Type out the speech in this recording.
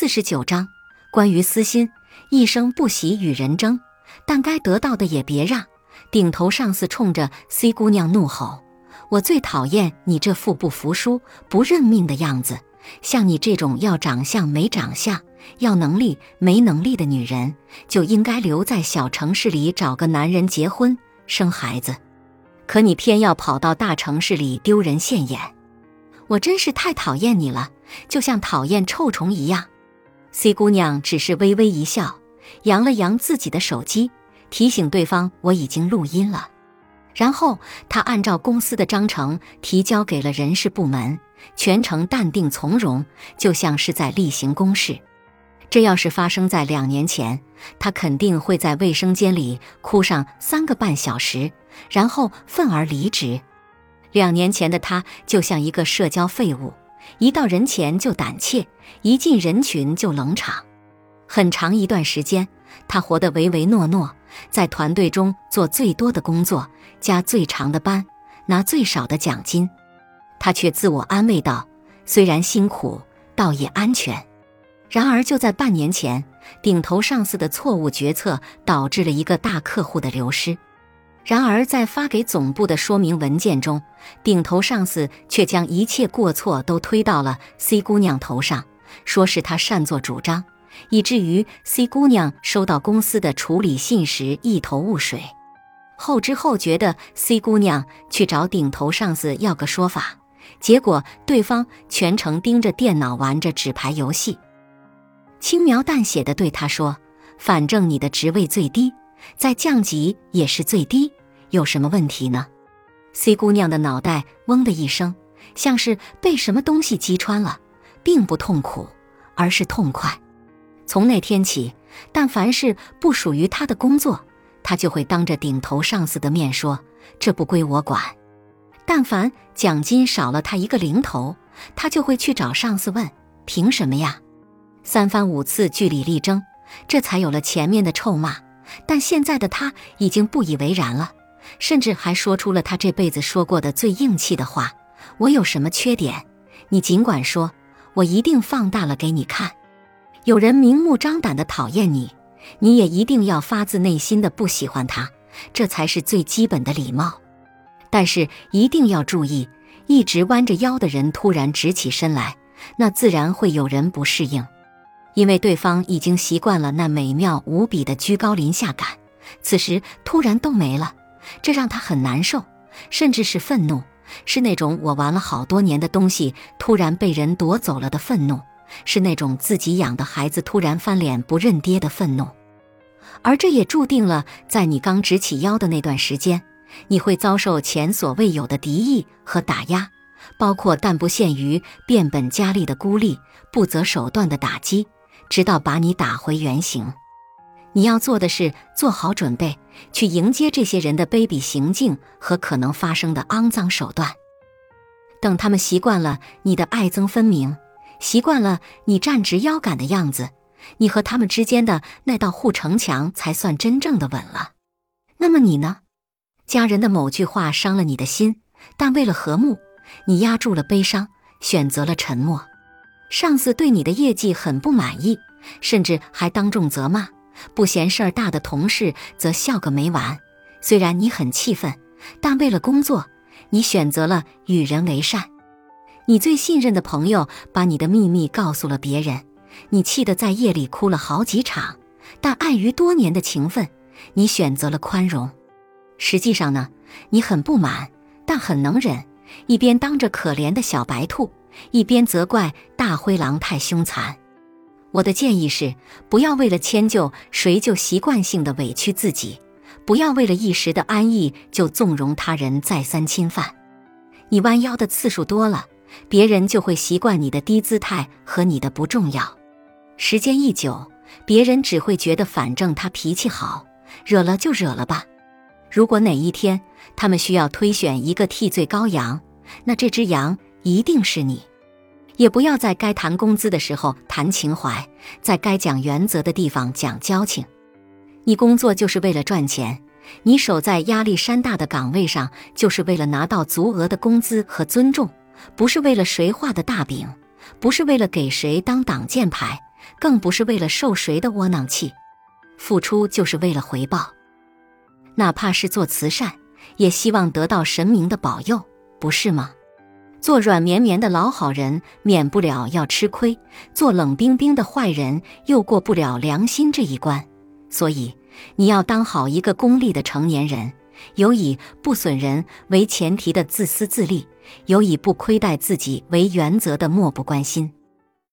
四十九章，关于私心，一生不喜与人争，但该得到的也别让。顶头上司冲着 C 姑娘怒吼：“我最讨厌你这副不服输、不认命的样子。像你这种要长相没长相、要能力没能力的女人，就应该留在小城市里找个男人结婚生孩子。可你偏要跑到大城市里丢人现眼，我真是太讨厌你了，就像讨厌臭虫一样。”C 姑娘只是微微一笑，扬了扬自己的手机。提醒对方我已经录音了，然后她按照公司的章程提交给了人事部门，全程淡定从容，就像是在例行公事。这要是发生在两年前，他肯定会在卫生间里哭上三个半小时，然后愤而离职。两年前的他就像一个社交废物，一到人前就胆怯，一进人群就冷场。很长一段时间，他活得唯唯诺诺。在团队中做最多的工作，加最长的班，拿最少的奖金，他却自我安慰道：“虽然辛苦，倒也安全。”然而，就在半年前，顶头上司的错误决策导致了一个大客户的流失。然而，在发给总部的说明文件中，顶头上司却将一切过错都推到了 C 姑娘头上，说是他擅作主张。以至于 C 姑娘收到公司的处理信时一头雾水，后知后觉的 C 姑娘去找顶头上司要个说法，结果对方全程盯着电脑玩着纸牌游戏，轻描淡写的对她说：“反正你的职位最低，再降级也是最低，有什么问题呢？”C 姑娘的脑袋嗡的一声，像是被什么东西击穿了，并不痛苦，而是痛快。从那天起，但凡是不属于她的工作，她就会当着顶头上司的面说：“这不归我管。”但凡奖金少了他一个零头，他就会去找上司问：“凭什么呀？”三番五次据理力争，这才有了前面的臭骂。但现在的他已经不以为然了，甚至还说出了他这辈子说过的最硬气的话：“我有什么缺点？你尽管说，我一定放大了给你看。”有人明目张胆的讨厌你，你也一定要发自内心的不喜欢他，这才是最基本的礼貌。但是一定要注意，一直弯着腰的人突然直起身来，那自然会有人不适应，因为对方已经习惯了那美妙无比的居高临下感，此时突然都没了，这让他很难受，甚至是愤怒，是那种我玩了好多年的东西突然被人夺走了的愤怒。是那种自己养的孩子突然翻脸不认爹的愤怒，而这也注定了，在你刚直起腰的那段时间，你会遭受前所未有的敌意和打压，包括但不限于变本加厉的孤立、不择手段的打击，直到把你打回原形。你要做的是做好准备，去迎接这些人的卑鄙行径和可能发生的肮脏手段。等他们习惯了你的爱憎分明。习惯了你站直腰杆的样子，你和他们之间的那道护城墙才算真正的稳了。那么你呢？家人的某句话伤了你的心，但为了和睦，你压住了悲伤，选择了沉默。上司对你的业绩很不满意，甚至还当众责骂；不嫌事儿大的同事则笑个没完。虽然你很气愤，但为了工作，你选择了与人为善。你最信任的朋友把你的秘密告诉了别人，你气得在夜里哭了好几场，但碍于多年的情分，你选择了宽容。实际上呢，你很不满，但很能忍，一边当着可怜的小白兔，一边责怪大灰狼太凶残。我的建议是，不要为了迁就谁就习惯性的委屈自己，不要为了一时的安逸就纵容他人再三侵犯。你弯腰的次数多了。别人就会习惯你的低姿态和你的不重要，时间一久，别人只会觉得反正他脾气好，惹了就惹了吧。如果哪一天他们需要推选一个替罪羔羊，那这只羊一定是你。也不要在该谈工资的时候谈情怀，在该讲原则的地方讲交情。你工作就是为了赚钱，你守在压力山大的岗位上就是为了拿到足额的工资和尊重。不是为了谁画的大饼，不是为了给谁当挡箭牌，更不是为了受谁的窝囊气。付出就是为了回报，哪怕是做慈善，也希望得到神明的保佑，不是吗？做软绵绵的老好人，免不了要吃亏；做冷冰冰的坏人，又过不了良心这一关。所以，你要当好一个功利的成年人，有以不损人为前提的自私自利，有以不亏待自己为原则的漠不关心。